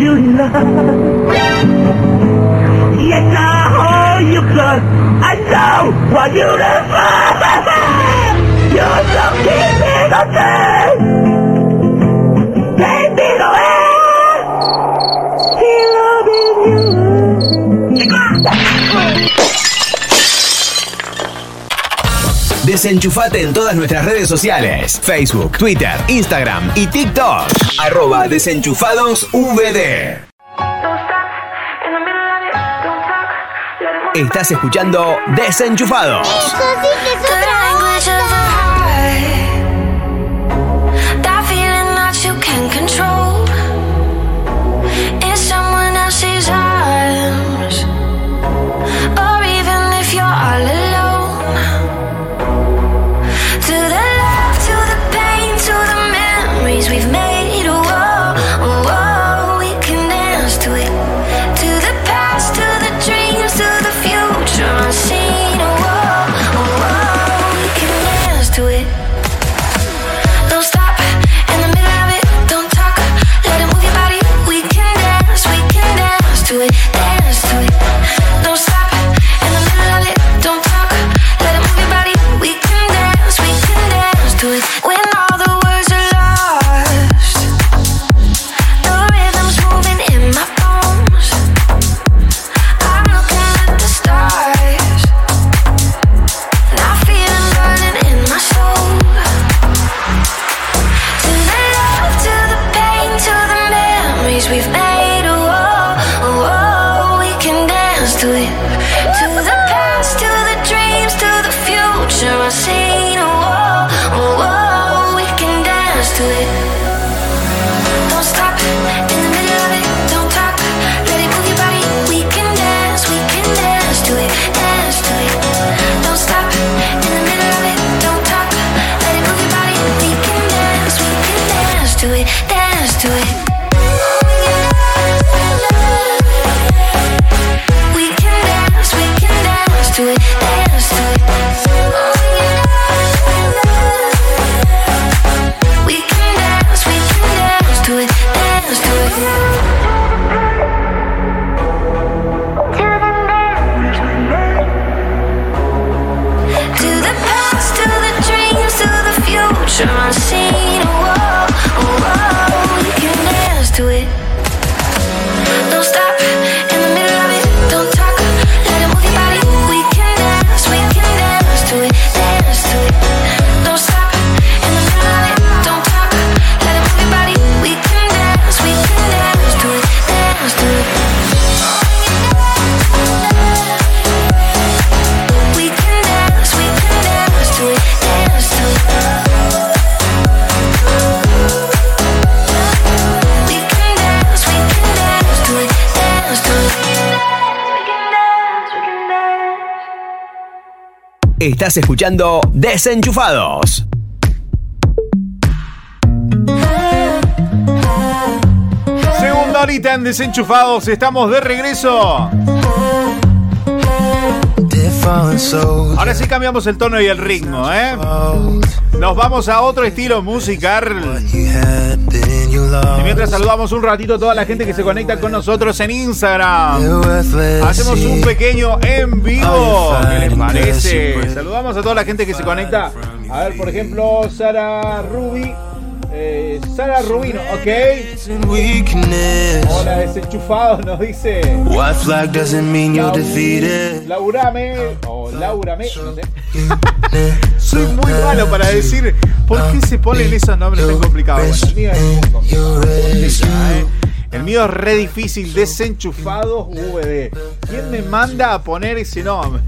You now. Yes, I hold you close. I know what you love. You're so keeping on Desenchufate en todas nuestras redes sociales: Facebook, Twitter, Instagram y TikTok. Arroba Desenchufados Estás escuchando Desenchufados. Eso sí que Estás escuchando Desenchufados. Segunda horita en Desenchufados, estamos de regreso. Ahora sí cambiamos el tono y el ritmo, ¿eh? Nos vamos a otro estilo musical. Y mientras saludamos un ratito a toda la gente que se conecta con nosotros en Instagram, hacemos un pequeño en vivo. ¿Qué les parece? Saludamos a toda la gente que se conecta. A ver, por ejemplo, Sara Ruby. Eh, Sara Rubino, ok. Hola, desenchufados, nos dice. White flag doesn't mean you're defeated. Laurame, o Laurame. Soy muy malo para decir por qué se ponen esos nombres tan complicados. Bueno, el, este ¿eh? el mío es re difícil, desenchufados VD. ¿Quién me manda a poner ese nombre?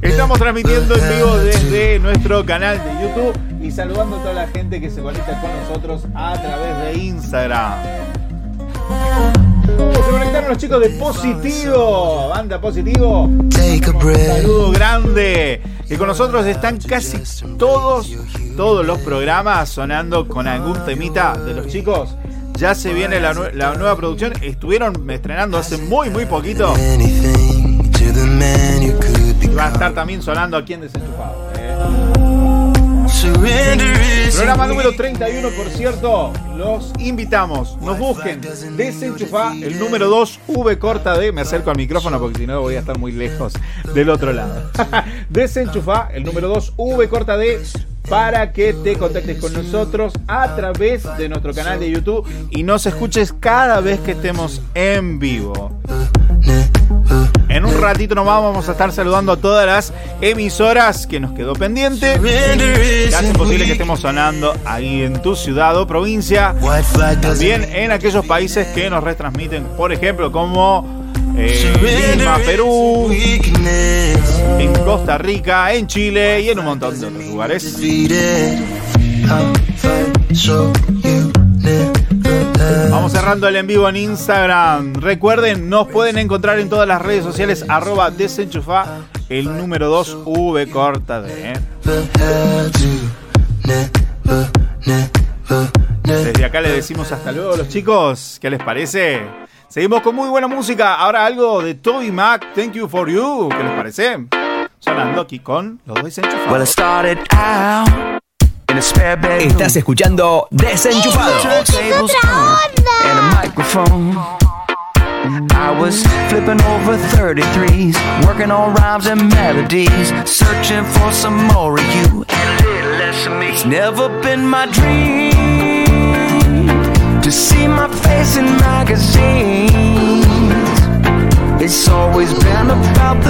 Estamos transmitiendo en vivo desde nuestro canal de YouTube y saludando a toda la gente que se conecta con nosotros a través de Instagram. Se conectaron los chicos de Positivo, banda Positivo. Un saludo grande. Y con nosotros están casi todos, todos los programas sonando con algún temita de los chicos. Ya se viene la nueva producción. Estuvieron estrenando hace muy, muy poquito va a estar también sonando aquí en Desenchufado. ¿eh? Programa número 31, por cierto. Los invitamos. Nos busquen. Desenchufá el número 2, V corta D. Me acerco al micrófono porque si no voy a estar muy lejos del otro lado. Desenchufá el número 2, V corta D. Para que te contactes con nosotros a través de nuestro canal de YouTube y nos escuches cada vez que estemos en vivo. En un ratito nomás vamos a estar saludando a todas las emisoras que nos quedó pendiente. Que hacen posible que estemos sonando ahí en tu ciudad o provincia. También en aquellos países que nos retransmiten, por ejemplo, como eh, Lima, Perú, en Costa Rica, en Chile y en un montón de otros lugares. Vamos cerrando el en vivo en Instagram. Recuerden, nos pueden encontrar en todas las redes sociales, arroba desenchufa, el número 2 V corta de. ¿eh? Desde acá les decimos hasta luego los chicos. ¿Qué les parece? Seguimos con muy buena música. Ahora algo de Toby Mac, Thank You For You. ¿Qué les parece? Sonando aquí con los dos desenchufados. Estás escuchando Desenchufados. tablespoon and a microphone. I was flipping over 33s, working on rhymes and melodies, searching for some more of you and a little less of me. It's never been my dream to see my face in magazines. It's always been about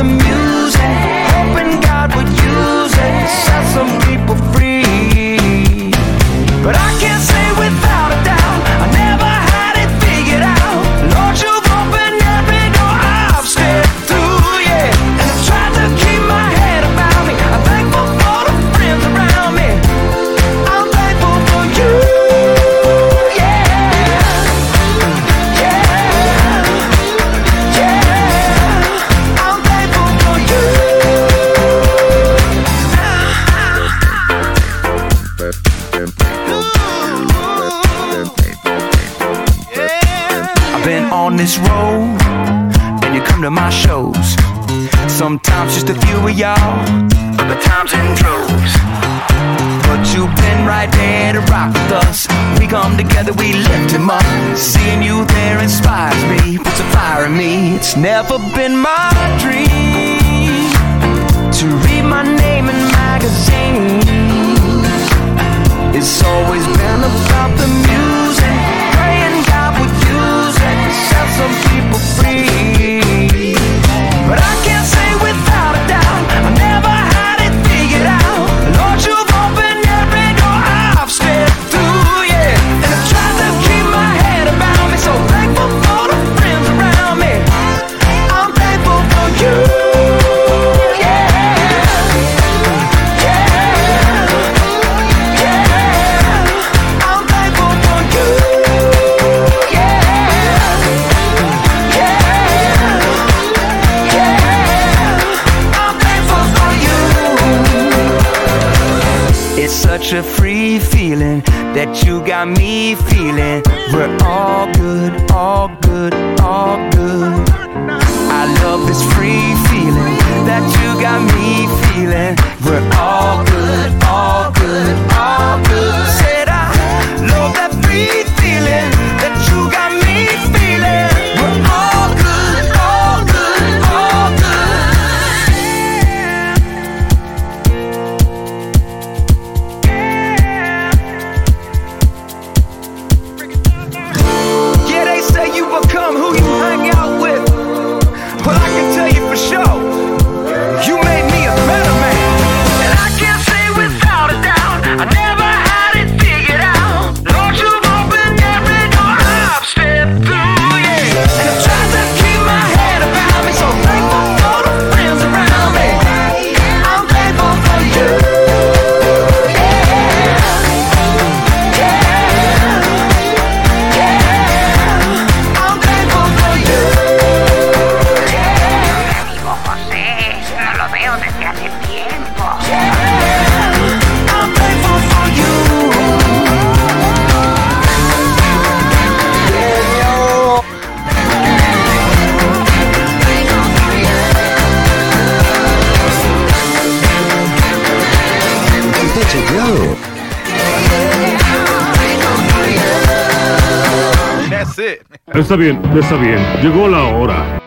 me. It's such a free feeling that you got me feeling. We're all good, all good, all good. I love this free feeling that you got me feeling. We're all good, all good, all good. Said I love that free Está bien, está bien. Llegó la hora.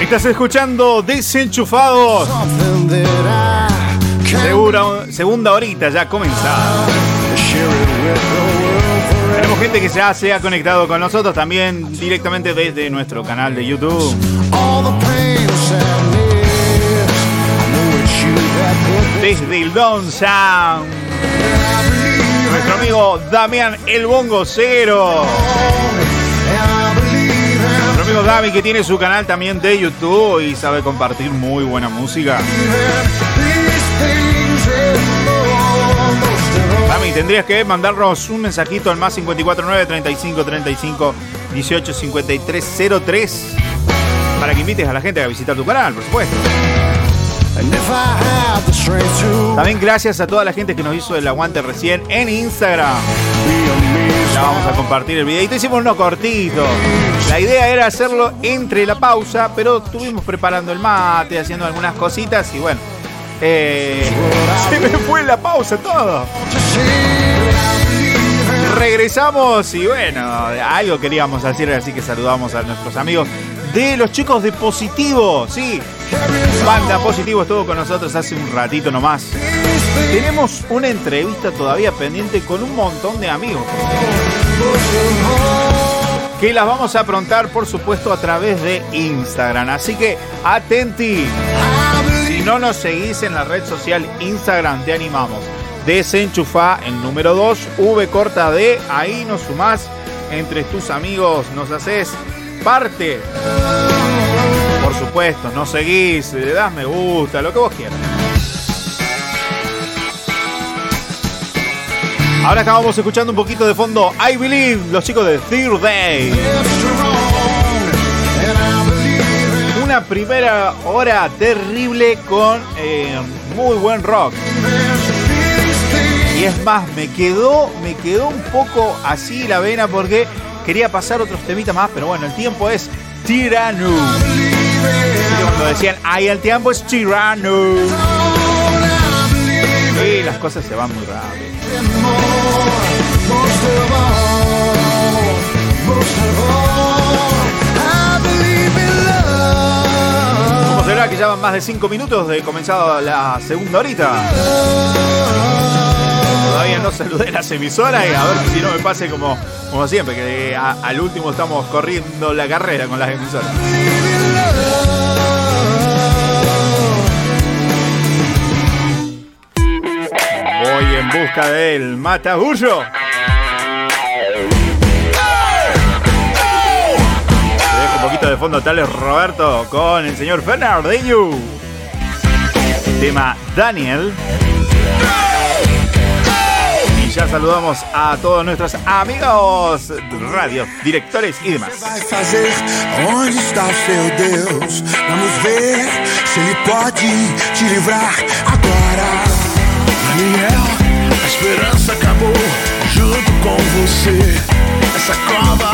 Estás escuchando Desenchufados. Segura, segunda horita ya comenzada. Tenemos gente que ya se ha conectado con nosotros también directamente desde nuestro canal de YouTube. Desde el Don Sound. Nuestro amigo Damián El Bongo Cero. Nuestro amigo Dami que tiene su canal también de YouTube y sabe compartir muy buena música. Dami, tendrías que mandarnos un mensajito al más 549 35 35 18 53 03 para que invites a la gente a visitar tu canal, por supuesto. También gracias a toda la gente que nos hizo el aguante recién en Instagram. Ya vamos a compartir el videito. Hicimos uno cortito. La idea era hacerlo entre la pausa, pero estuvimos preparando el mate, haciendo algunas cositas y bueno. eh, se me fue la pausa todo. Regresamos y bueno, algo queríamos hacer, así que saludamos a nuestros amigos de los chicos de Positivo, sí. Banda Positivo estuvo con nosotros hace un ratito nomás. Tenemos una entrevista todavía pendiente con un montón de amigos. Que las vamos a aprontar, por supuesto, a través de Instagram. Así que atenti. Si no nos seguís en la red social Instagram, te animamos. Desenchufa el número 2, V corta D, ahí nos sumás entre tus amigos, nos haces parte. Por supuesto, nos seguís, le das me gusta, lo que vos quieras. Ahora estábamos escuchando un poquito de fondo I Believe, los chicos de Third Day. Una primera hora terrible con eh, muy buen rock. Y es más, me quedó, me quedó un poco así la vena porque quería pasar otros temitas más, pero bueno, el tiempo es tirano. ¿Viste Cuando decían, ay, el tiempo es tirano. Sí, las cosas se van muy rápido. ¿Cómo será que ya van más de 5 minutos de comenzado la segunda horita? Todavía no saludé las emisoras y a ver si no me pase como, como siempre, que a- al último estamos corriendo la carrera con las emisoras. Voy en busca del matabullo. Te dejo un poquito de fondo tal es Roberto con el señor Fernandinho. Tema Daniel. Ya saludamos a todos nuestros amigos radio, directores y demás. Onde está o seu Deus? Vamos ver se ele pode te livrar agora. Daniel, a esperança acabou junto com você. Essa cova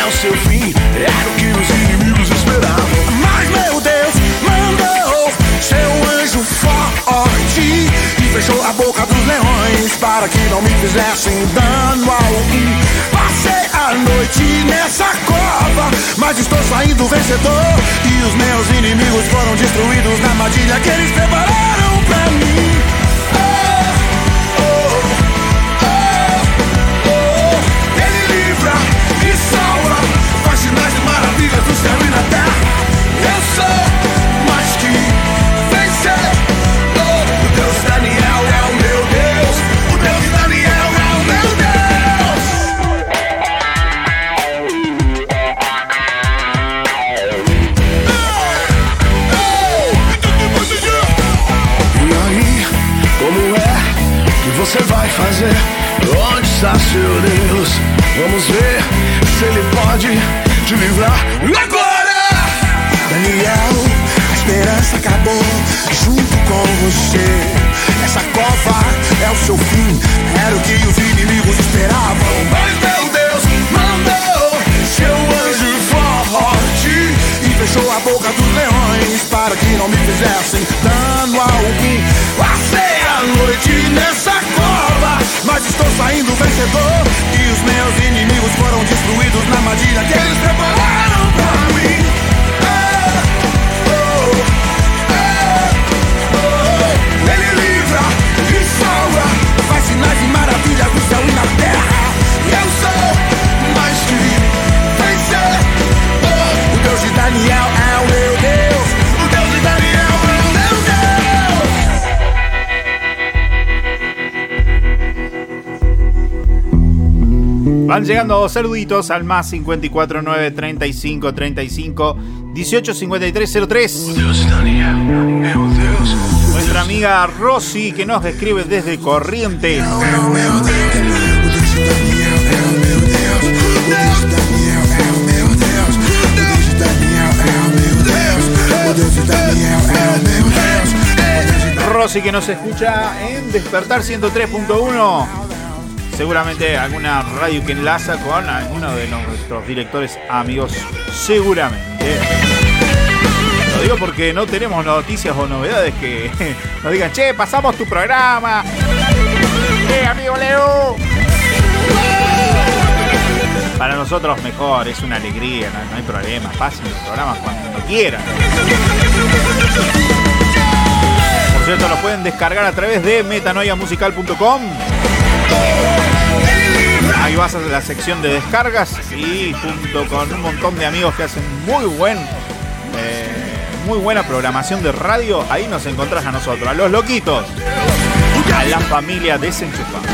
é o seu fim, era o que os inimigos esperavam. Fechou a boca dos leões para que não me fizessem dano algum. Passei a noite nessa cova, mas estou saindo vencedor e os meus inimigos foram destruídos na armadilha que eles prepararam pra mim. Oh, oh, oh, oh. Ele livra e salva, faz sinais de maravilhas no céu e na terra. Eu sou fazer? Onde está seu Deus? Vamos ver se ele pode te livrar agora! Daniel, a esperança acabou junto com você. Essa cova é o seu fim, era o que os inimigos esperavam. Mas meu Deus mandou seu anjo forte e fechou a boca dos leões para que não me fizessem dano algum. Passei a noite nessa cova, mas estou saindo vencedor. E os meus inimigos foram destruídos na armadilha que eles prepararam pra mim. Ele livra e salva, faz sinais e maravilhas no céu e na terra. Eu sou mais que vencedor. O Deus de Daniel é Van llegando saluditos al más 54 9 35 35 18 53 03. Nuestra amiga Rosy que nos escribe desde Corrientes. Rosy que nos escucha en Despertar 103.1. Seguramente alguna radio que enlaza con alguno de nuestros directores amigos. Seguramente. Lo digo porque no tenemos noticias o novedades que nos digan, che, pasamos tu programa. Eh, amigo Leo. Para nosotros mejor, es una alegría, no, no hay problema. Pasen los programas cuando quieran. Por cierto, lo pueden descargar a través de metanoiamusical.com. Ahí vas a la sección de descargas y junto con un montón de amigos que hacen muy buen, eh, muy buena programación de radio, ahí nos encontrás a nosotros, a los loquitos, a la familia desenchufada.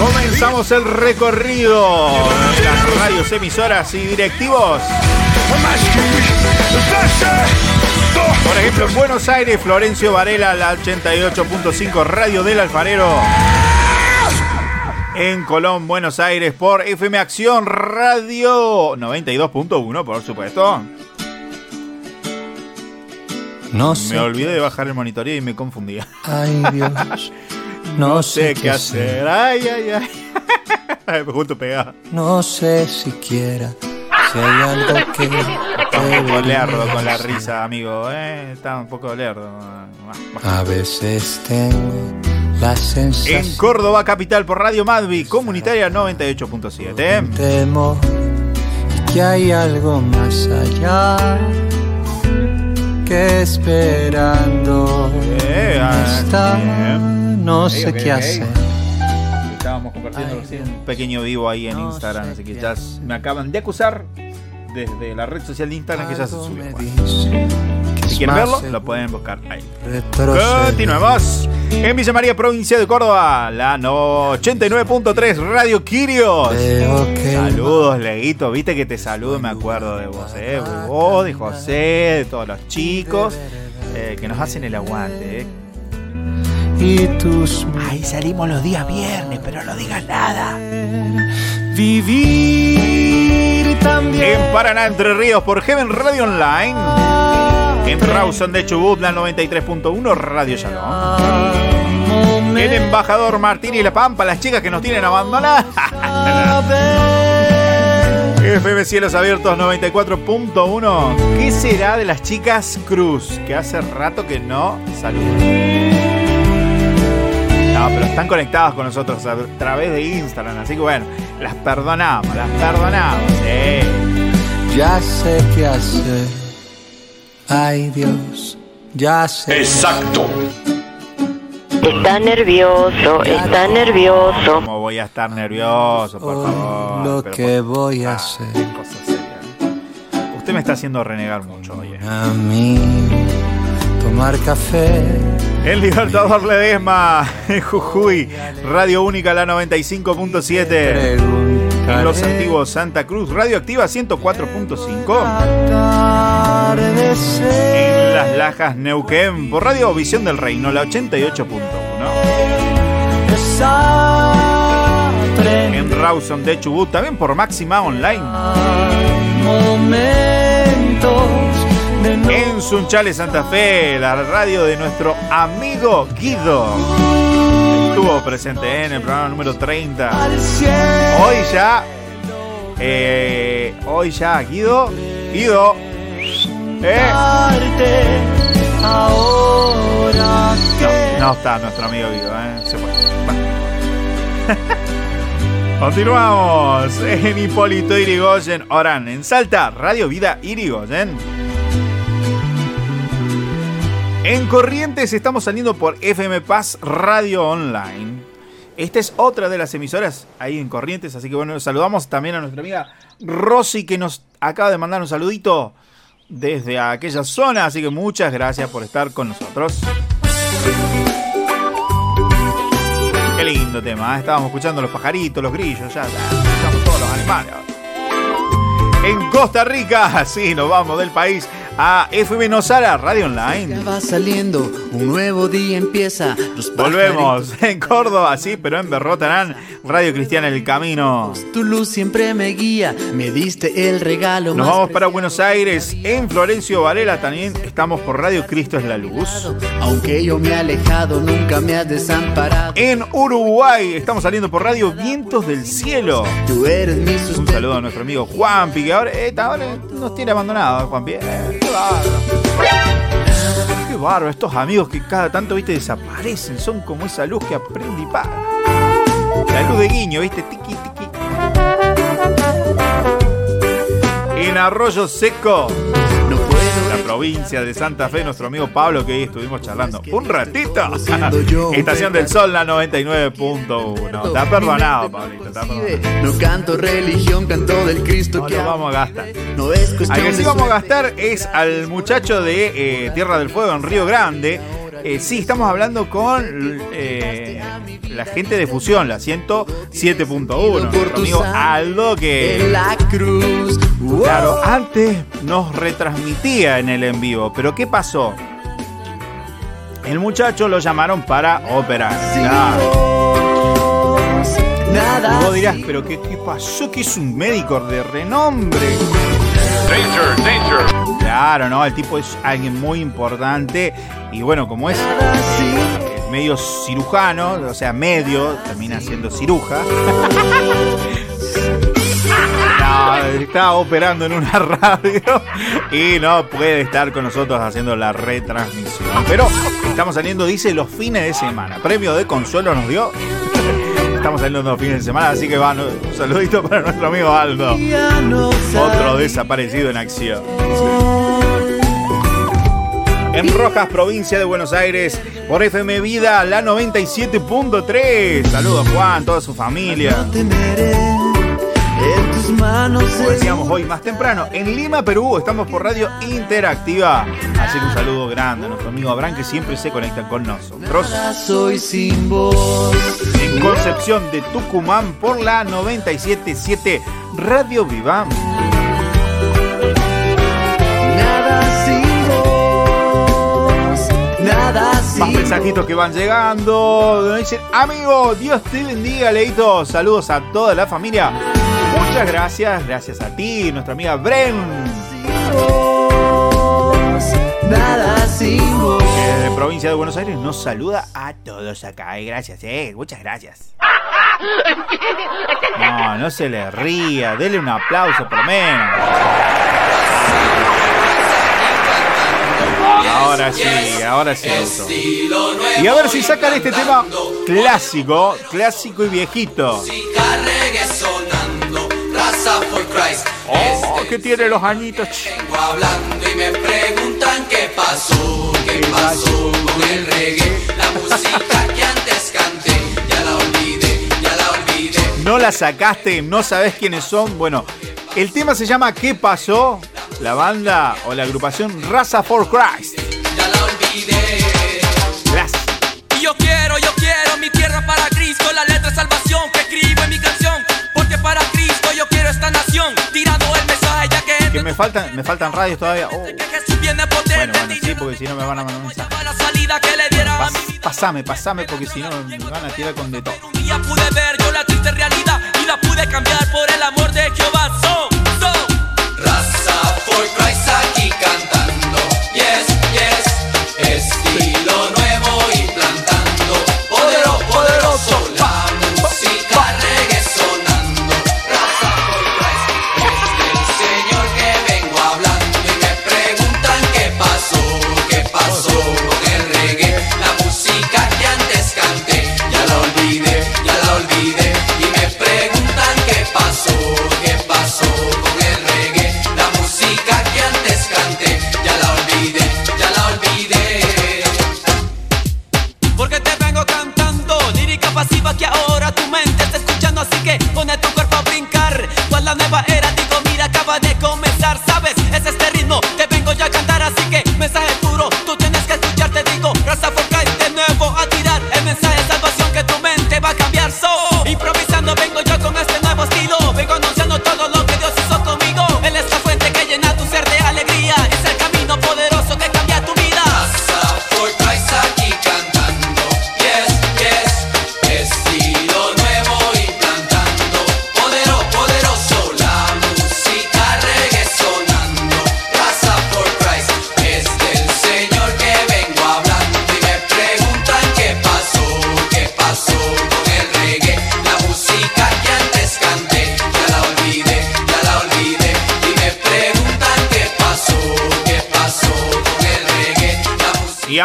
Comenzamos el recorrido de las radios, emisoras y directivos. Por ejemplo, en Buenos Aires, Florencio Varela, la 88.5 Radio del Alfarero. En Colón, Buenos Aires, por FM Acción Radio 92.1, por supuesto. No sé. Me olvidé de bajar el monitoreo y me confundía. Ay, Dios. No sé qué hacer. Ay, ay, ay. Me junto pegado. No sé siquiera si hay algo que. Está un poco lerdo con la risa, amigo. ¿eh? Está un poco lerdo. A veces tengo la sensación. En Córdoba, capital, por Radio Madvi, comunitaria 98.7. Temo que hay algo más allá que esperando Eh, ah, está. bien. No sé ok, qué ok. hacer. Estábamos compartiendo recién un pequeño vivo ahí en Instagram, así que ya me acaban de acusar desde la red social de Instagram que ya se subió. que Si quieren verlo, lo pueden buscar ahí. Continuemos. En Villa María, provincia de Córdoba, la no- 89.3 Radio Quirios. Saludos, Leguito. Viste que te saludo, me acuerdo de vos, ¿eh? De vos, de José, de todos los chicos eh, que nos hacen el aguante, ¿eh? y tus Ahí salimos los días viernes, pero no digas nada. vivir también. En Paraná, Entre Ríos, por Heaven Radio Online. En Rawson de Chubut, la 93.1 Radio Shalom. En Embajador Martín y La Pampa, las chicas que nos tienen abandonadas. FM Cielos Abiertos 94.1. ¿Qué será de las chicas Cruz? Que hace rato que no saludan. No, pero están conectadas con nosotros a través de Instagram. Así que bueno, las perdonamos, las perdonamos. Sí. Ya sé qué hacer. Ay, Dios. Ya sé. Exacto. Está nervioso, está nervioso. ¿Cómo voy a estar nervioso, por favor? Lo Pero que por- voy a Ah, hacer. qué cosa seria. Usted me está haciendo renegar mucho hoy. eh. A mí. Tomar café. El Libertador Ledesma, en Jujuy, Radio Única, la 95.7. En los antiguos Santa Cruz, Radioactiva 104.5. En Las Lajas, Neuquén, por Radio Visión del Reino, la 88.1. En Rawson de Chubut, también por Máxima Online. En Sunchales, Santa Fe, la radio de nuestro amigo Guido. Estuvo presente en el programa número 30. Hoy ya. eh, hoy ya, Guido. Guido. Eh, Ahora que no está nuestro amigo Guido, ¿eh? Se fue. Continuamos en Hipólito Irigoyen, Orán, en Salta, Radio Vida Irigoyen. En Corrientes estamos saliendo por FM Paz Radio Online. Esta es otra de las emisoras ahí en Corrientes, así que bueno, saludamos también a nuestra amiga Rosy que nos acaba de mandar un saludito desde aquella zona, así que muchas gracias por estar con nosotros. Qué lindo tema, ¿eh? estábamos escuchando los pajaritos, los grillos, ya, ya escuchamos todos los animales. En Costa Rica, sí, nos vamos del país a FM Nosara Radio Online. Va saliendo, un nuevo día empieza. Volvemos en Córdoba, sí, pero en Berrotarán, Radio Cristiana El Camino. Tu luz siempre me guía, me diste el regalo Nos vamos para Buenos Aires, en Florencio Varela también estamos por Radio Cristo es la Luz. Aunque yo me he alejado, nunca me has desamparado. En Uruguay estamos saliendo por Radio Vientos del Cielo. Tú eres mi Un saludo a nuestro amigo Juanpi, que ahora, eh, ahora nos tiene abandonado, Juanpi. Eh, qué bárbaro, estos amigos que cada tanto, viste, desaparecen. Son como esa luz que aprende y para. La luz de guiño, viste, tiqui, tiqui. En Arroyo Seco, la provincia de Santa Fe, nuestro amigo Pablo, que ahí estuvimos charlando un ratito. Estación del Sol, la 99.1. Está perdonado, Pablito, está perdonado. No canto religión, canto del Cristo que vamos a gastar. Al que sí vamos a gastar es al muchacho de eh, Tierra del Fuego en Río Grande. Eh, sí, estamos hablando con eh, la gente de Fusión, la 107.1. Nuestro amigo Aldo En que, la cruz. Wow. claro, antes nos retransmitía en el en vivo. Pero ¿qué pasó? El muchacho lo llamaron para operar. Claro. Nada. Y vos dirás, pero ¿qué, qué pasó? Que es un médico de renombre. Claro, no, el tipo es alguien muy importante y bueno, como es eh, medio cirujano, o sea, medio, termina siendo ciruja. No, está operando en una radio y no puede estar con nosotros haciendo la retransmisión. Pero estamos saliendo, dice, los fines de semana. Premio de consuelo nos dio. Estamos saliendo los fines de semana, así que va, no- un saludito para nuestro amigo Aldo. No Otro desaparecido en acción. En Rojas, provincia de Buenos Aires, por FM Vida, la 97.3. Saludos Juan, toda su familia. temeré. En tus manos Como decíamos hoy más temprano, en Lima, Perú, estamos por Radio Interactiva. Que un saludo grande a nuestro amigo Abraham que siempre se conecta con nosotros. Soy sin. En Concepción de Tucumán por la 97.7 Radio Viva. Nada sin. Nada sin Más mensajitos que van llegando. Dicen, amigo, Dios te bendiga, Leito. Saludos a toda la familia. Muchas gracias, gracias a ti, nuestra amiga Bren. Nada sin vos. De provincia de Buenos Aires nos saluda a todos acá. eh, Gracias, eh. Muchas gracias. No, no se le ría. Dele un aplauso por menos. Ahora sí, ahora sí. Y a ver si sacan este tema clásico, clásico y viejito. Oh, que tiene los añitos. ch. hablando y me preguntan qué pasó, qué pasó con el reggae, la música que antes canté, ya la olvidé, ya la olvidé. No la sacaste, no sabes quiénes son. Bueno, el tema se llama ¿Qué pasó? La banda o la agrupación Raza for Christ. Gracias. Y yo quiero, yo quiero mi tierra para Cristo, la letra de salvación que escribo esta nación, tirando el mensaje ya que Que me faltan, me faltan radios todavía. Oh, bueno, bueno, sí, porque si no me van a mandar mensaje. Pas- pasame, pasame, porque si no me van a tirar con de todo. mi día pude ver yo la triste realidad y la pude cambiar por el amor de Jehová. So, so. Raza for Christ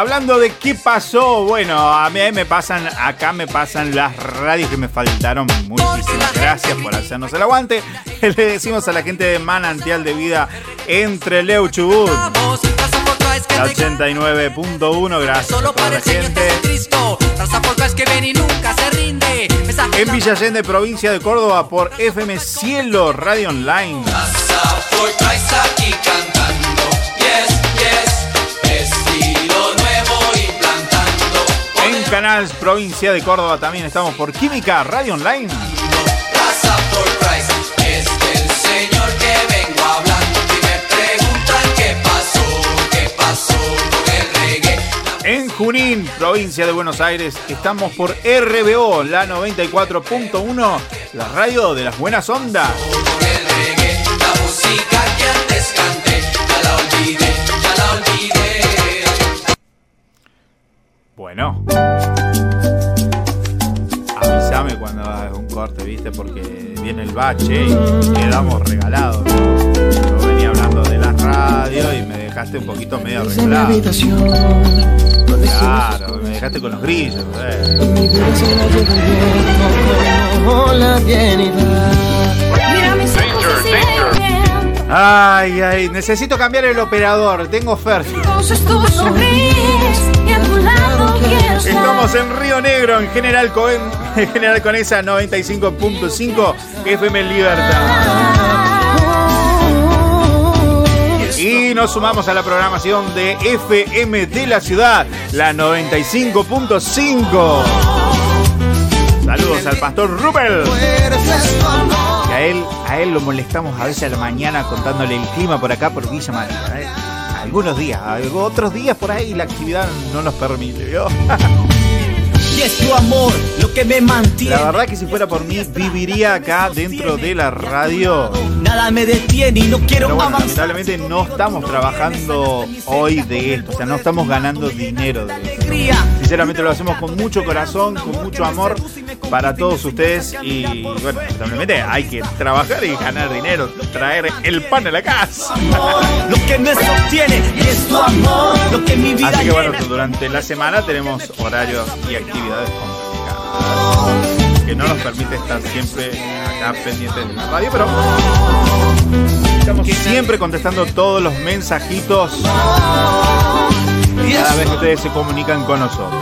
hablando de qué pasó, bueno, a mí me pasan, acá me pasan las radios que me faltaron. Muchísimas gracias por hacernos el aguante. Le decimos a la gente de Manantial de Vida entre Leu Chubut. La 89.1, gracias a toda la gente. En Villa Allende, provincia de Córdoba, por FM Cielo Radio Online. En Canals, provincia de Córdoba, también estamos por Química Radio Online. En Junín, provincia de Buenos Aires, estamos por RBO, la 94.1, la radio de las buenas ondas. Bueno. Avísame cuando hagas un corte, ¿viste? Porque viene el bache y quedamos regalados. Yo venía hablando de la radio y me dejaste un poquito medio arreglado. Claro, me dejaste con los grillos. eh. Mira mis ojos. Ay, ay, necesito cambiar el operador. Tengo oferta. Estamos en Río Negro, en General Cohen, en General Conesa 95.5 FM Libertad. Y nos sumamos a la programación de FM de la ciudad, la 95.5. Saludos al pastor Rupel. Y a él, a él lo molestamos a veces a la mañana contándole el clima por acá por Villa María. ¿eh? Algunos días, otros días por ahí la actividad no nos permite. ¿vio? Y es tu amor lo que me mantiene. La verdad que si fuera por mí, viviría acá dentro de la radio. Nada me detiene y no quiero Pero bueno, avanzar. lamentablemente no estamos trabajando hoy de esto, o sea, no estamos ganando dinero de esto. Sinceramente lo hacemos con mucho corazón, con mucho amor para todos ustedes y bueno, lamentablemente hay que trabajar y ganar dinero, traer el pan a la casa. Lo que me sostiene es tu amor lo que mi vida Así que bueno, durante la semana tenemos horarios y actividades complicadas. Que no nos permite estar siempre acá pendientes de la radio, pero estamos siempre contestando todos los mensajitos cada vez que ustedes se comunican con nosotros.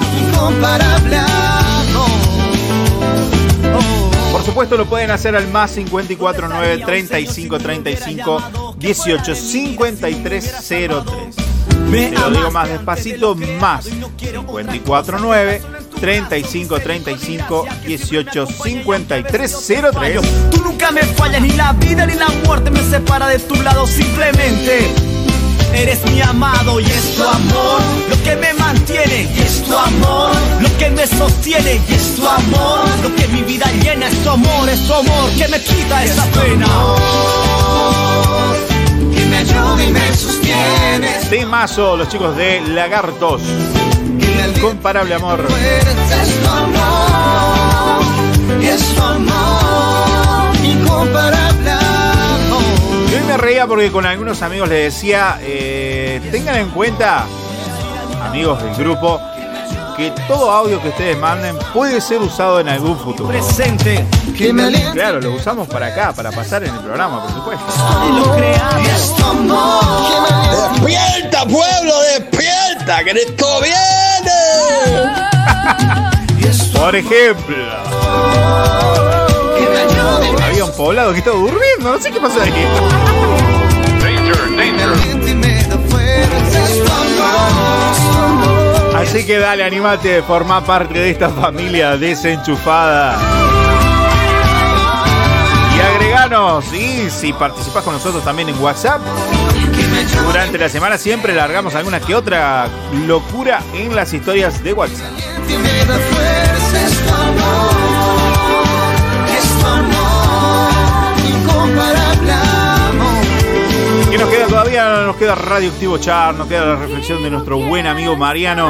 Por supuesto lo pueden hacer al más 549 35 35 18 53 03. Te lo digo más despacito, más 549 35 35 18 53 03. Tú nunca me fallas, ni la vida ni la muerte me separa de tu lado, simplemente. Eres mi amado y es tu amor lo que me mantiene y es tu amor lo que me sostiene y es tu amor lo que mi vida llena es tu amor, es tu amor que me quita esa pena. que me ayuda y me sostiene. Temazo, los chicos de Lagartos. Incomparable amor. Es tu amor, y es tu amor, reía porque con algunos amigos les decía, eh, tengan en cuenta, amigos del grupo, que todo audio que ustedes manden puede ser usado en algún futuro. Presente. Claro, lo usamos para acá, para pasar en el programa, por supuesto. ¡Despierta, pueblo! ¡Despierta! ¡Que esto viene! Por ejemplo, Había un poblado que estaba durmiendo, no sé qué pasó ahí. Así que dale, animate, forma parte de esta familia desenchufada. Y agreganos, y si participas con nosotros también en WhatsApp, durante la semana siempre largamos alguna que otra locura en las historias de WhatsApp. Todavía? Nos queda Radioactivo Char, nos queda la reflexión de nuestro buen amigo Mariano,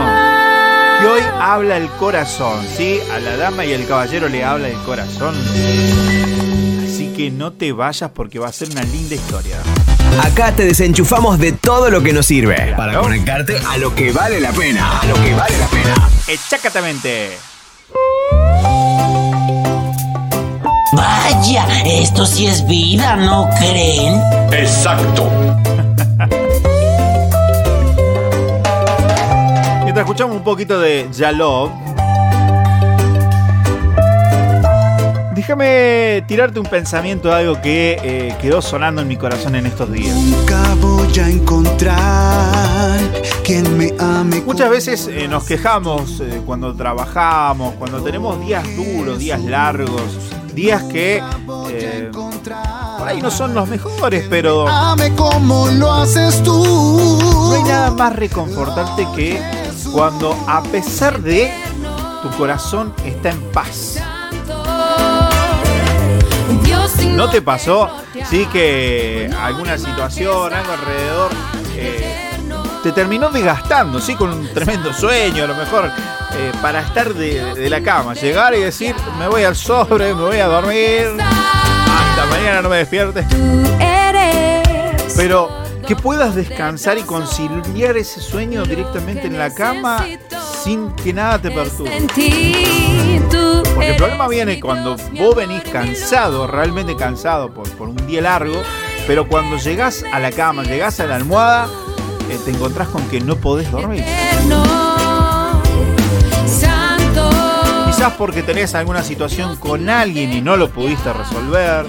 que hoy habla el corazón, ¿sí? A la dama y al caballero le habla el corazón. Así que no te vayas porque va a ser una linda historia. Acá te desenchufamos de todo lo que nos sirve para conectarte a lo que vale la pena. A lo que vale la pena. Exactamente. Vaya, esto sí es vida, ¿no creen? Exacto. Mientras escuchamos un poquito de Yalov, déjame tirarte un pensamiento de algo que eh, quedó sonando en mi corazón en estos días. Nunca voy a encontrar quien me ame. Muchas veces eh, nos quejamos eh, cuando trabajamos, cuando tenemos días duros, días largos, días que por ahí no son los mejores, pero Ame como lo haces tú. no hay nada más reconfortante que cuando a pesar de tu corazón está en paz. ¿No te pasó? Sí que alguna situación, algo alrededor, eh, te terminó desgastando, sí, con un tremendo sueño, a lo mejor, eh, para estar de, de la cama, llegar y decir, me voy al sobre, me voy a dormir, hasta mañana no me despierte. Pero que puedas descansar y conciliar ese sueño directamente en la cama sin que nada te perturbe. Porque el problema viene cuando vos venís cansado, realmente cansado por, por un día largo, pero cuando llegás a la cama, llegás a la almohada, eh, te encontrás con que no podés dormir. Quizás porque tenés alguna situación con alguien y no lo pudiste resolver.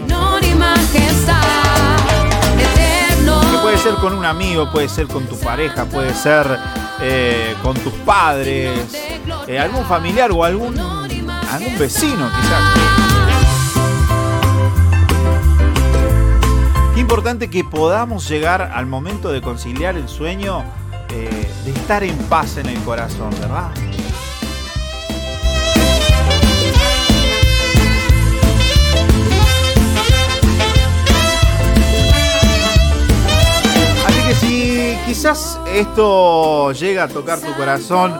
Puede ser con un amigo, puede ser con tu pareja, puede ser eh, con tus padres, eh, algún familiar o algún, algún vecino quizás. Qué importante que podamos llegar al momento de conciliar el sueño, eh, de estar en paz en el corazón, ¿verdad? Quizás esto llega a tocar tu corazón,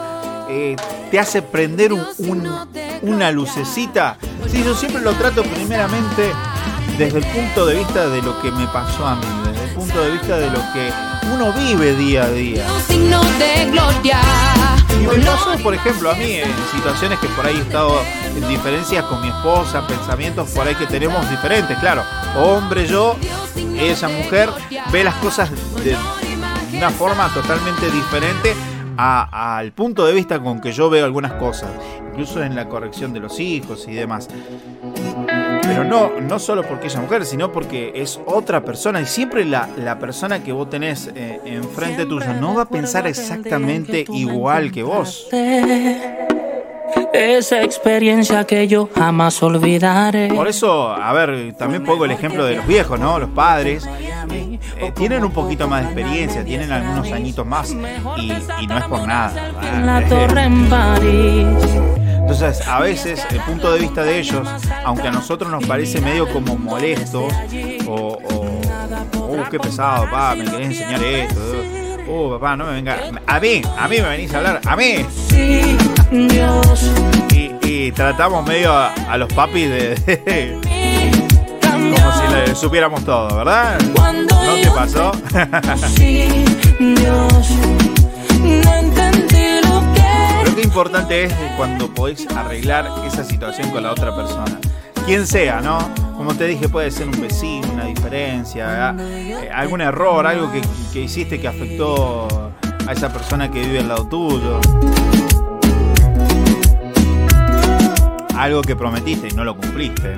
eh, te hace prender un- un- una lucecita, sí, yo siempre lo trato primeramente desde el punto de vista de lo que me pasó a mí, desde el punto de vista de lo que uno vive día a día. Y me pasó, por ejemplo, a mí en situaciones que por ahí he estado en diferencias con mi esposa, pensamientos por ahí que tenemos diferentes, claro. Hombre, yo, esa mujer, ve las cosas de una forma totalmente diferente al punto de vista con que yo veo algunas cosas, incluso en la corrección de los hijos y demás. Pero no, no solo porque ella es mujer, sino porque es otra persona y siempre la, la persona que vos tenés eh, enfrente tuyo no va a pensar exactamente igual que vos. Esa experiencia que yo jamás olvidaré. Por eso, a ver, también pongo el ejemplo de los viejos, ¿no? Los padres eh, eh, tienen un poquito más de experiencia, tienen algunos añitos más y, y no es por nada. En la ¿verdad? torre en París. Entonces, a veces el punto de vista de ellos, aunque a nosotros nos parece medio como molesto o, o "Uh, qué pesado, papá, me querés enseñar esto. Uh, papá, no me venga. A mí, a mí me venís a hablar, a mí. Y, y tratamos medio a, los papis de, como si le supiéramos todo, ¿verdad? ¿No te pasó? Pero qué importante es cuando podéis arreglar esa situación con la otra persona. Quien sea, ¿no? Como te dije, puede ser un vecino, una diferencia, eh, algún error, algo que, que hiciste que afectó a esa persona que vive al lado tuyo. Algo que prometiste y no lo cumpliste.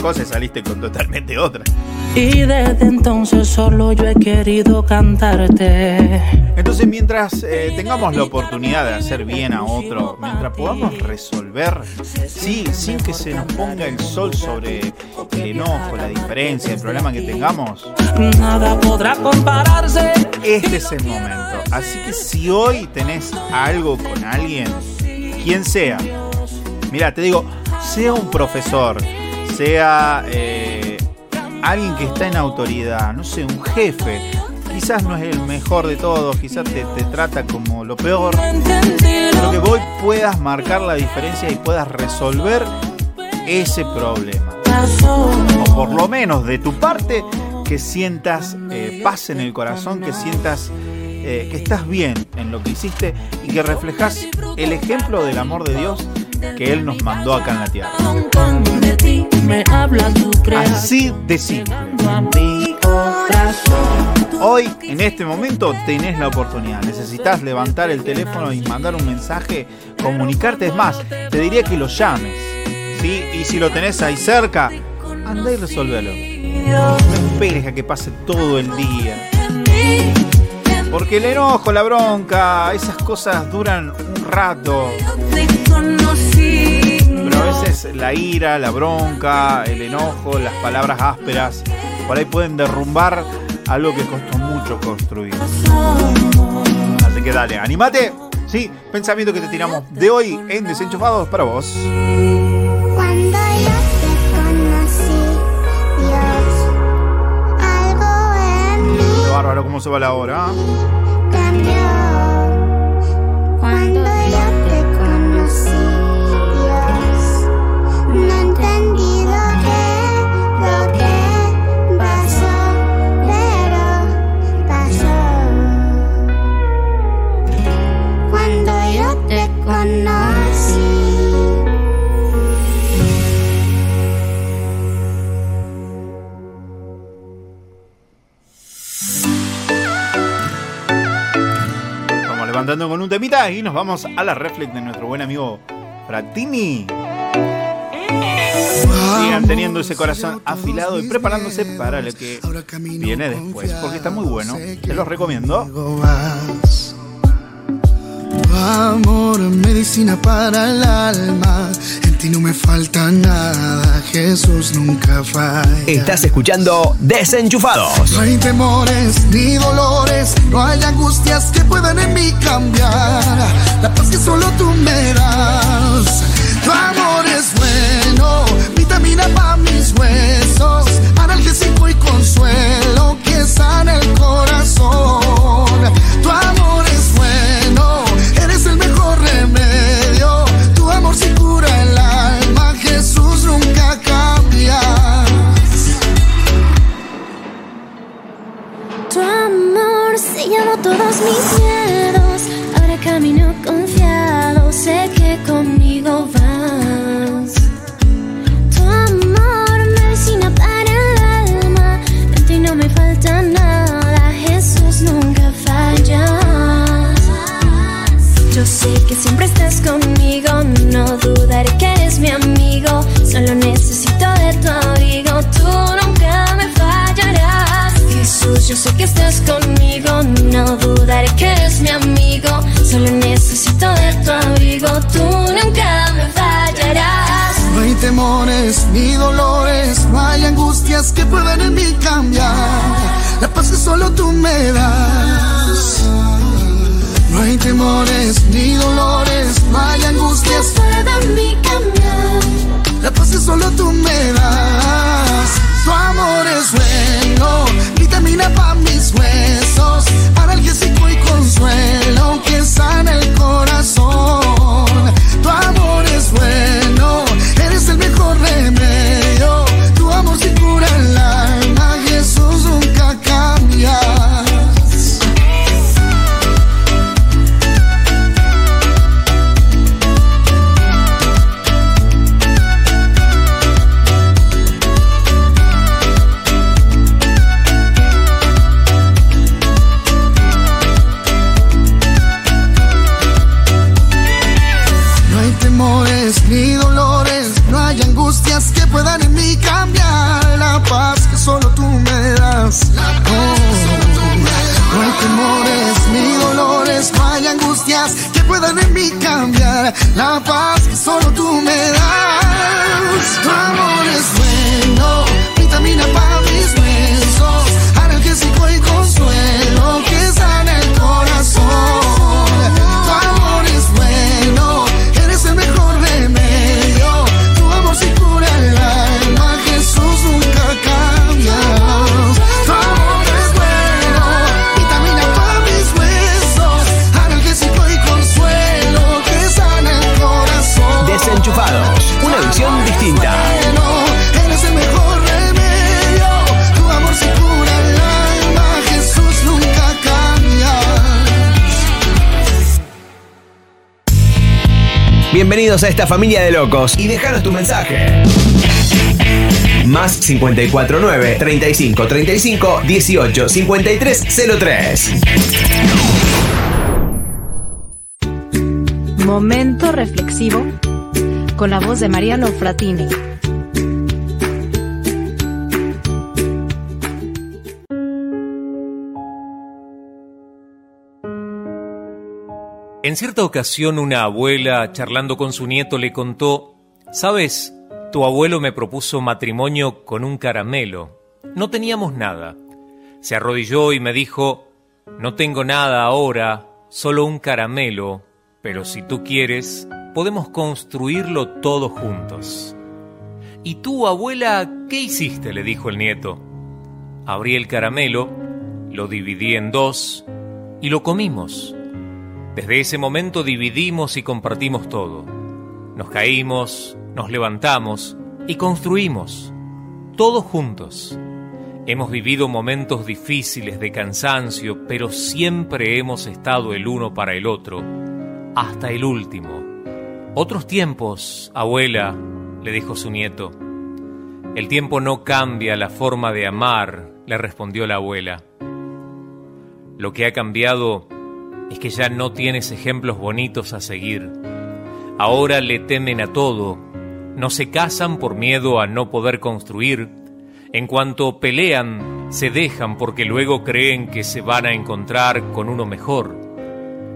Cosa y saliste con totalmente otra. Y desde entonces solo yo he querido cantarte. Entonces, mientras eh, tengamos la oportunidad de hacer bien a otro, mientras podamos resolver, sí, sin que se nos ponga el sol sobre el enojo, la diferencia, el problema que tengamos, Nada podrá compararse. este es el momento. Así que si hoy tenés algo con alguien, quien sea, mira, te digo, sea un profesor, sea eh, alguien que está en autoridad, no sé, un jefe, quizás no es el mejor de todos, quizás te, trata como lo peor, pero que vos puedas marcar la diferencia y puedas resolver ese problema. O por lo menos de tu parte, que sientas eh, paz en el corazón, que sientas eh, que estás bien en lo que hiciste y que reflejas el ejemplo del amor de Dios que Él nos mandó acá en la tierra. Así de simple. Hoy, en este momento, tenés la oportunidad. Necesitas levantar el teléfono y mandar un mensaje, comunicarte. Es más, te diría que lo llames. ¿sí? Y si lo tenés ahí cerca, anda y resolvelo. No esperes a que pase todo el día. Porque el enojo, la bronca, esas cosas duran un rato. Pero a veces la ira, la bronca, el enojo, las palabras ásperas, por ahí pueden derrumbar algo que costó mucho construir. Así que dale, animate. Sí, pensamiento que te tiramos de hoy en Desenchufados para vos. Bárbaro cómo se va la hora. Levantando con un temita y nos vamos a la reflex de nuestro buen amigo Fratini. Sigan teniendo ese corazón afilado y preparándose para lo que viene después, porque está muy bueno. Se los recomiendo. Amor, medicina para el alma. Ti no me falta nada. Jesús nunca falla. Estás escuchando Desenchufados. No hay temores ni dolores, no hay angustias que puedan en mí cambiar. La paz que solo tú me das. Tu amor es bueno, vitamina para mis huesos, analgésico y consuelo que sana el corazón. Tu amor llevó todos mis miedos. Ahora camino confiado, temores ni dolores, no hay angustias que puedan en mí cambiar. La paz que solo tú me das. No hay temores ni dolores, no hay angustias Que puedan mí cambiar. La paz que solo tú me das. Tu amor es bueno, vitamina para mis huesos, analgésico y consuelo que sana el corazón. Bienvenidos a esta familia de locos y déjanos tu mensaje. Más 549 35 35 18 53 03. Momento reflexivo con la voz de Mariano Fratini. En cierta ocasión una abuela, charlando con su nieto, le contó, Sabes, tu abuelo me propuso matrimonio con un caramelo. No teníamos nada. Se arrodilló y me dijo, No tengo nada ahora, solo un caramelo, pero si tú quieres, podemos construirlo todos juntos. ¿Y tú, abuela, qué hiciste? le dijo el nieto. Abrí el caramelo, lo dividí en dos y lo comimos. Desde ese momento dividimos y compartimos todo. Nos caímos, nos levantamos y construimos, todos juntos. Hemos vivido momentos difíciles de cansancio, pero siempre hemos estado el uno para el otro, hasta el último. Otros tiempos, abuela, le dijo su nieto. El tiempo no cambia la forma de amar, le respondió la abuela. Lo que ha cambiado es que ya no tienes ejemplos bonitos a seguir. Ahora le temen a todo, no se casan por miedo a no poder construir, en cuanto pelean, se dejan porque luego creen que se van a encontrar con uno mejor.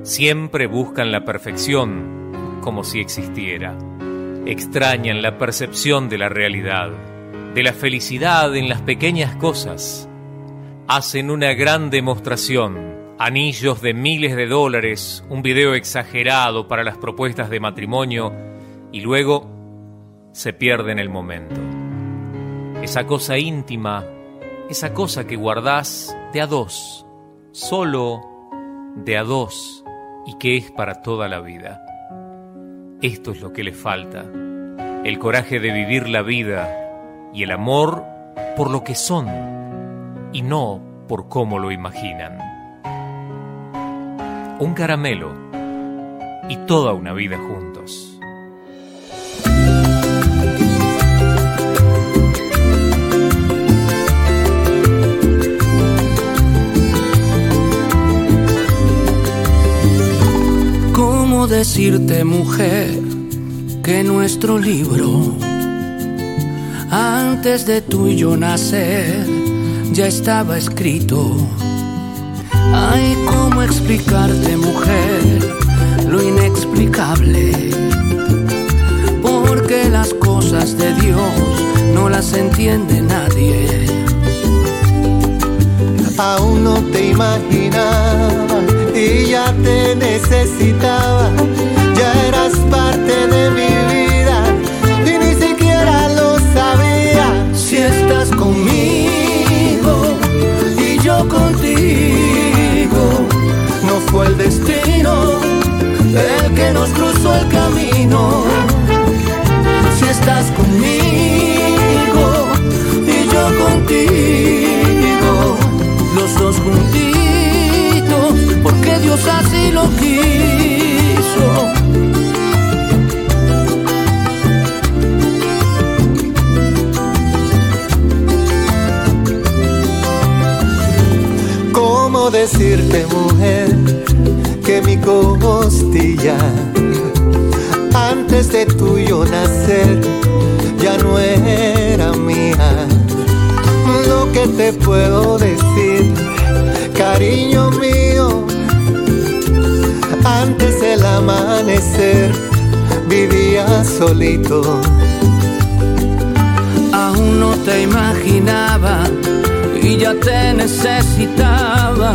Siempre buscan la perfección, como si existiera. Extrañan la percepción de la realidad, de la felicidad en las pequeñas cosas. Hacen una gran demostración, anillos de miles de dólares, un video exagerado para las propuestas de matrimonio y luego se pierden el momento. Esa cosa íntima, esa cosa que guardás de a dos, solo de a dos y que es para toda la vida. Esto es lo que le falta, el coraje de vivir la vida y el amor por lo que son y no por cómo lo imaginan. Un caramelo y toda una vida juntos. ¿Cómo decirte, mujer, que nuestro libro, antes de tú y yo nacer, ya estaba escrito? Ay, ¿cómo explicarte, mujer, lo inexplicable? Porque las cosas de Dios no las entiende nadie. Aún no te imaginaba y ya te necesitaba. Ya eras parte de mi vida el destino el que nos cruzó el camino. Si estás conmigo y yo contigo, los dos juntitos, porque Dios así lo quiso. ¿Cómo decirte, mujer, que mi costilla, antes de tuyo nacer, ya no era mía? Lo que te puedo decir, cariño mío, antes del amanecer, vivía solito. Aún no te imaginaba y ya te necesitaba.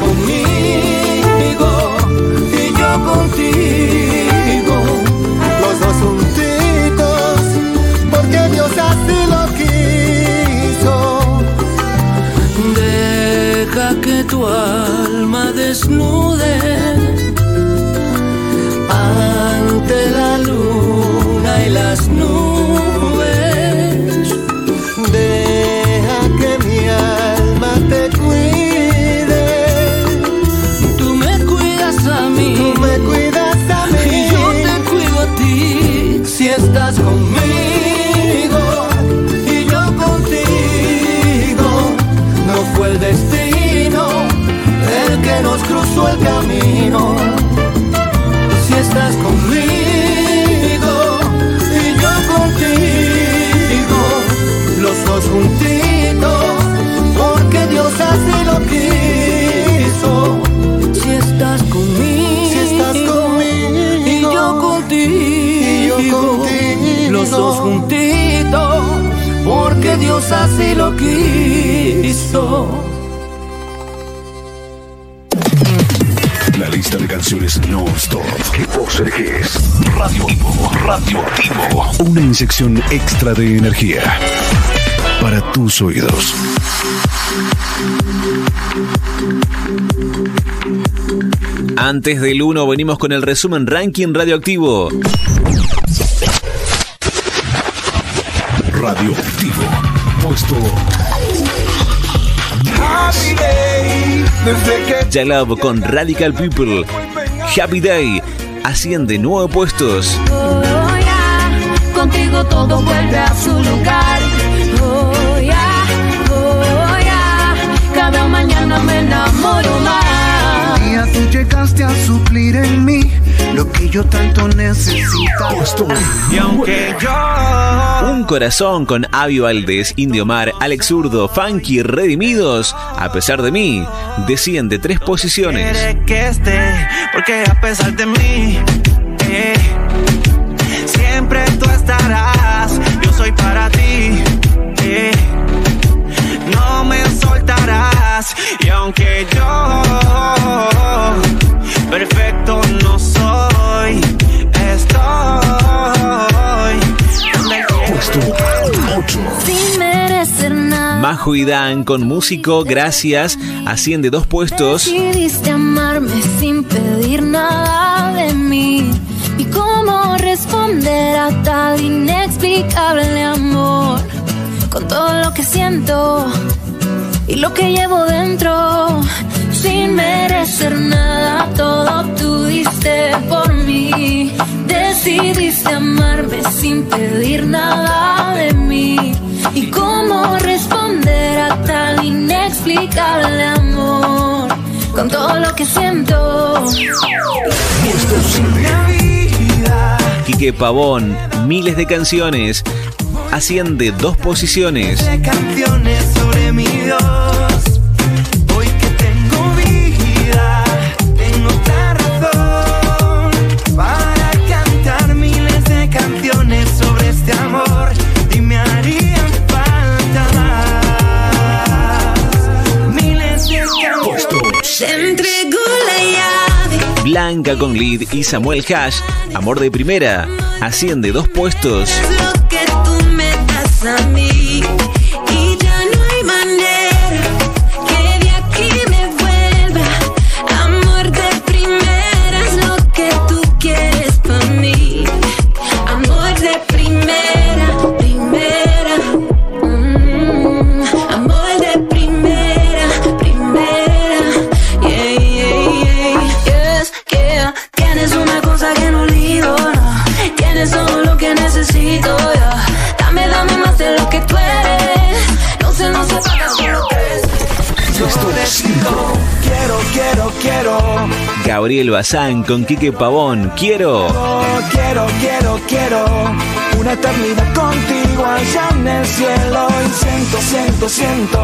ante la luna y las nubes. Si estás conmigo y yo contigo, los dos juntitos, porque Dios así lo quiso. Si estás conmigo, Si estás conmigo y yo contigo, y yo contigo. los dos juntitos, porque Dios así lo quiso. Vos elegís. Radioactivo, radioactivo. Una inyección extra de energía para tus oídos. Antes del 1 venimos con el resumen ranking radioactivo. Radioactivo. Puesto Happy day, desde que Ya Love con Radical People. Happy Day asciende nueve puestos. Oh, ya, contigo todo vuelve a su lugar. Oh, ya, oh, ya, cada mañana me enamoro más. Un día tú llegaste a suplir en mí lo que yo tanto necesitaba. Y aunque yo Un corazón con Avi Valdés, Indio Mar, Alex Zurdo, Funky, Redimidos, a pesar de mí, desciende tres posiciones. que esté, porque a pesar de mí, eh, siempre tú estarás. Yo soy para ti, eh, no me soltarás. Y aunque yo perfecto no soy, Sin merecer nada. Majo y Dan con Músico, gracias, asciende dos puestos. Decidiste amarme sin pedir nada de mí. ¿Y cómo responder a tal inexplicable amor? Con todo lo que siento y lo que llevo dentro. Sin merecer nada, todo tú diste por mí. Decidiste amarme sin pedir nada de mí. ¿Y cómo responder a tal inexplicable amor? Con todo lo que siento. Quique Pavón, miles de canciones, asciende dos posiciones. de canciones sobre mi Dios. Con Lid y Samuel Hash, Amor de Primera, asciende dos puestos. Gabriel Bazán con Quique Pavón. Quiero. Quiero, quiero, quiero una eternidad contigo allá en el cielo. Y siento, siento, siento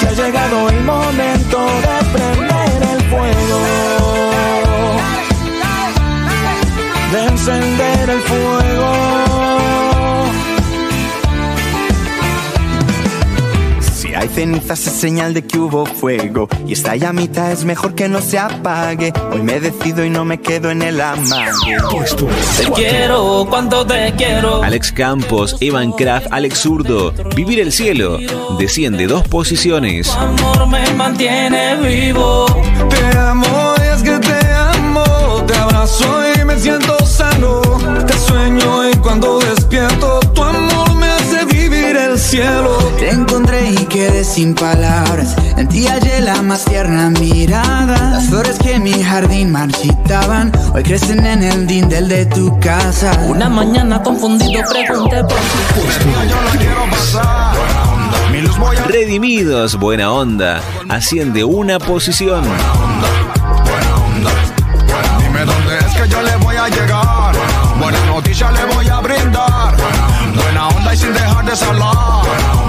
que ha llegado el momento de prender el fuego. De encender el fuego. Si hay cenizas es señal de que hubo fuego y esta llamita es mejor que no se apague. Hoy me decido y no me quedo en el amague. Te quiero, cuánto te quiero. Alex Campos, Evan Kraft, Alex Zurdo. Vivir el cielo. Desciende dos posiciones. Amor me mantiene vivo. Te amo, y es que te amo. Te abrazo y me siento sano. Te sin palabras. En ti hallé la más tierna mirada. Las flores que en mi jardín marchitaban hoy crecen en el dindel de tu casa. Una mañana confundido pregunté por Redimidos, buena onda. Asciende una posición. Dime dónde es que yo le voy a llegar. Buena noticia le voy a brindar. Buena onda y sin dejar de hablar.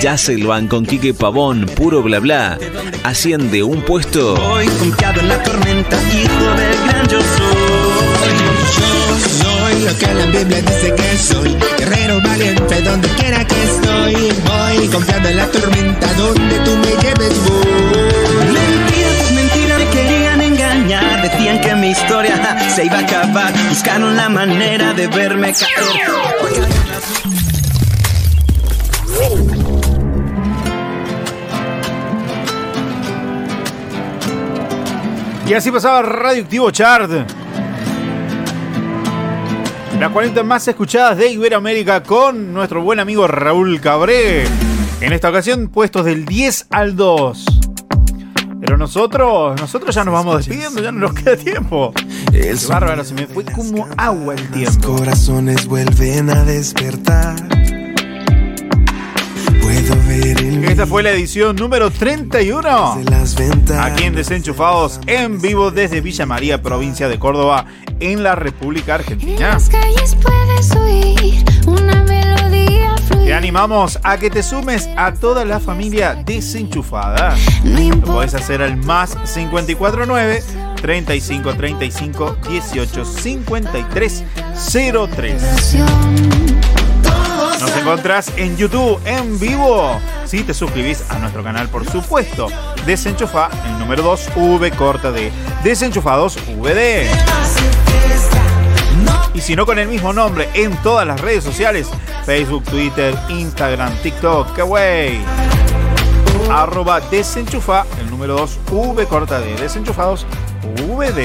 Ya Selvan con Quique Pavón, puro bla bla. Asciende un puesto. Hoy confiado en la tormenta, hijo del gran yo soy. Yo soy lo que la Biblia dice que soy. Guerrero valiente donde quiera que estoy. Voy confiado en la tormenta, donde tú me lleves voy. Que mi historia ja, se iba a acabar. Buscaron la manera de verme caer. Y así pasaba Radioactivo Chart. Las 40 más escuchadas de Iberoamérica con nuestro buen amigo Raúl Cabré. En esta ocasión, puestos del 10 al 2. Pero nosotros, nosotros ya nos vamos despidiendo, ya no nos queda tiempo. Qué bárbaro, se me fue como agua el tiempo. Corazones vuelven a despertar. Puedo ver el Esta fue la edición número 31. las ventanas. Aquí en Desenchufados, en vivo desde Villa María, provincia de Córdoba, en la República Argentina. las calles puedes oír una. Te animamos a que te sumes a toda la familia desenchufada. Lo puedes hacer al más 549 35 35 18 53 03. Nos encontrás en YouTube en vivo. Si te suscribís a nuestro canal, por supuesto. Desenchufa, el número 2, V corta de Desenchufados VD. Y si no con el mismo nombre en todas las redes sociales, Facebook, Twitter, Instagram, TikTok, wey. Arroba desenchufa, el número 2, V corta de desenchufados, VD.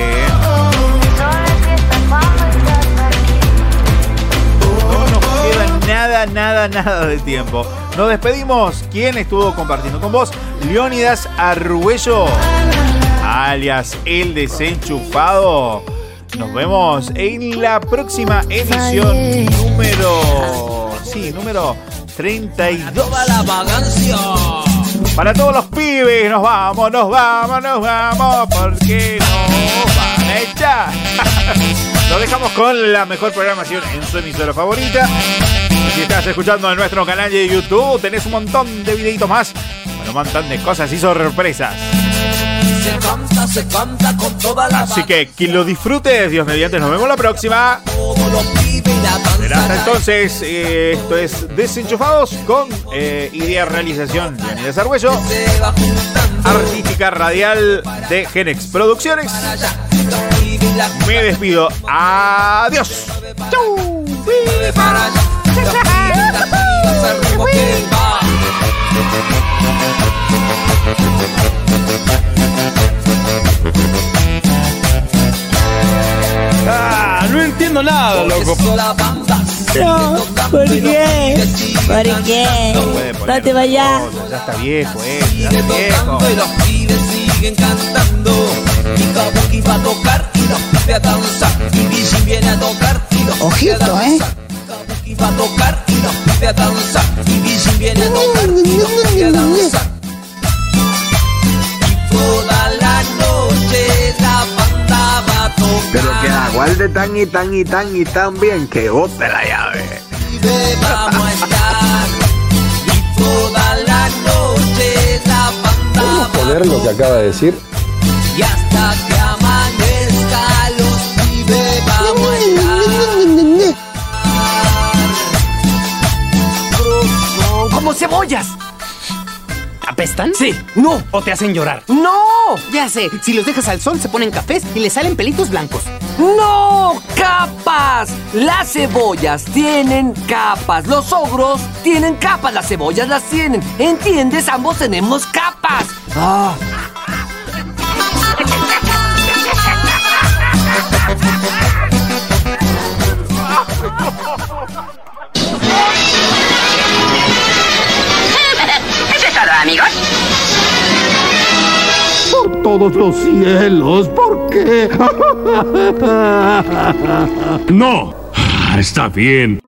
No nos queda nada, nada, nada de tiempo. Nos despedimos. ¿Quién estuvo compartiendo con vos? Leónidas Arruello, alias El Desenchufado. Nos vemos en la próxima edición número. Sí, número 32. la vagancia. Para todos los pibes, nos vamos, nos vamos, nos vamos, porque nos van a echar. Nos dejamos con la mejor programación en su emisora favorita. Si estás escuchando en nuestro canal de YouTube, tenés un montón de videitos más. Bueno, un montón de cosas y sorpresas. Se canta, se canta con toda la Así que que lo disfrutes, Dios mediante, nos vemos la próxima. Hasta entonces, eh, esto es Desenchufados con eh, idea realización Leonidas Argüello, artística radial de Genex Producciones. Me despido. Adiós. Chau. Ah, no entiendo nada, loco. No, ¿por qué? ¿Por qué? No te vayas. Ya está viejo, eh. Ya está viejo. y los pibes siguen cantando. Y Kabuki va a tocar y los pibes a danzar. Y Bici viene a tocar y los pibes a Ojito, danzar. ¿eh? Kabuki va a tocar y los pibes a danzar. Y Bici viene a tocar y los pibes Arde tan y tan y tan y tan bien que bote la llave. Vamos a estar y toda la noche la banda ¿Podemos poner lo que acaba de decir? y hasta que amanezca los pibes vamos a estar. ¡Como cebollas! ¿Apestan? Sí. No. ¿O te hacen llorar? ¡No! Ya sé, si los dejas al sol se ponen cafés y les salen pelitos blancos. ¡No! ¡Capas! Las cebollas tienen capas. Los ogros tienen capas. Las cebollas las tienen. ¿Entiendes? Ambos tenemos capas. Ah. amigos. Por todos los cielos, ¿por qué? no. Está bien.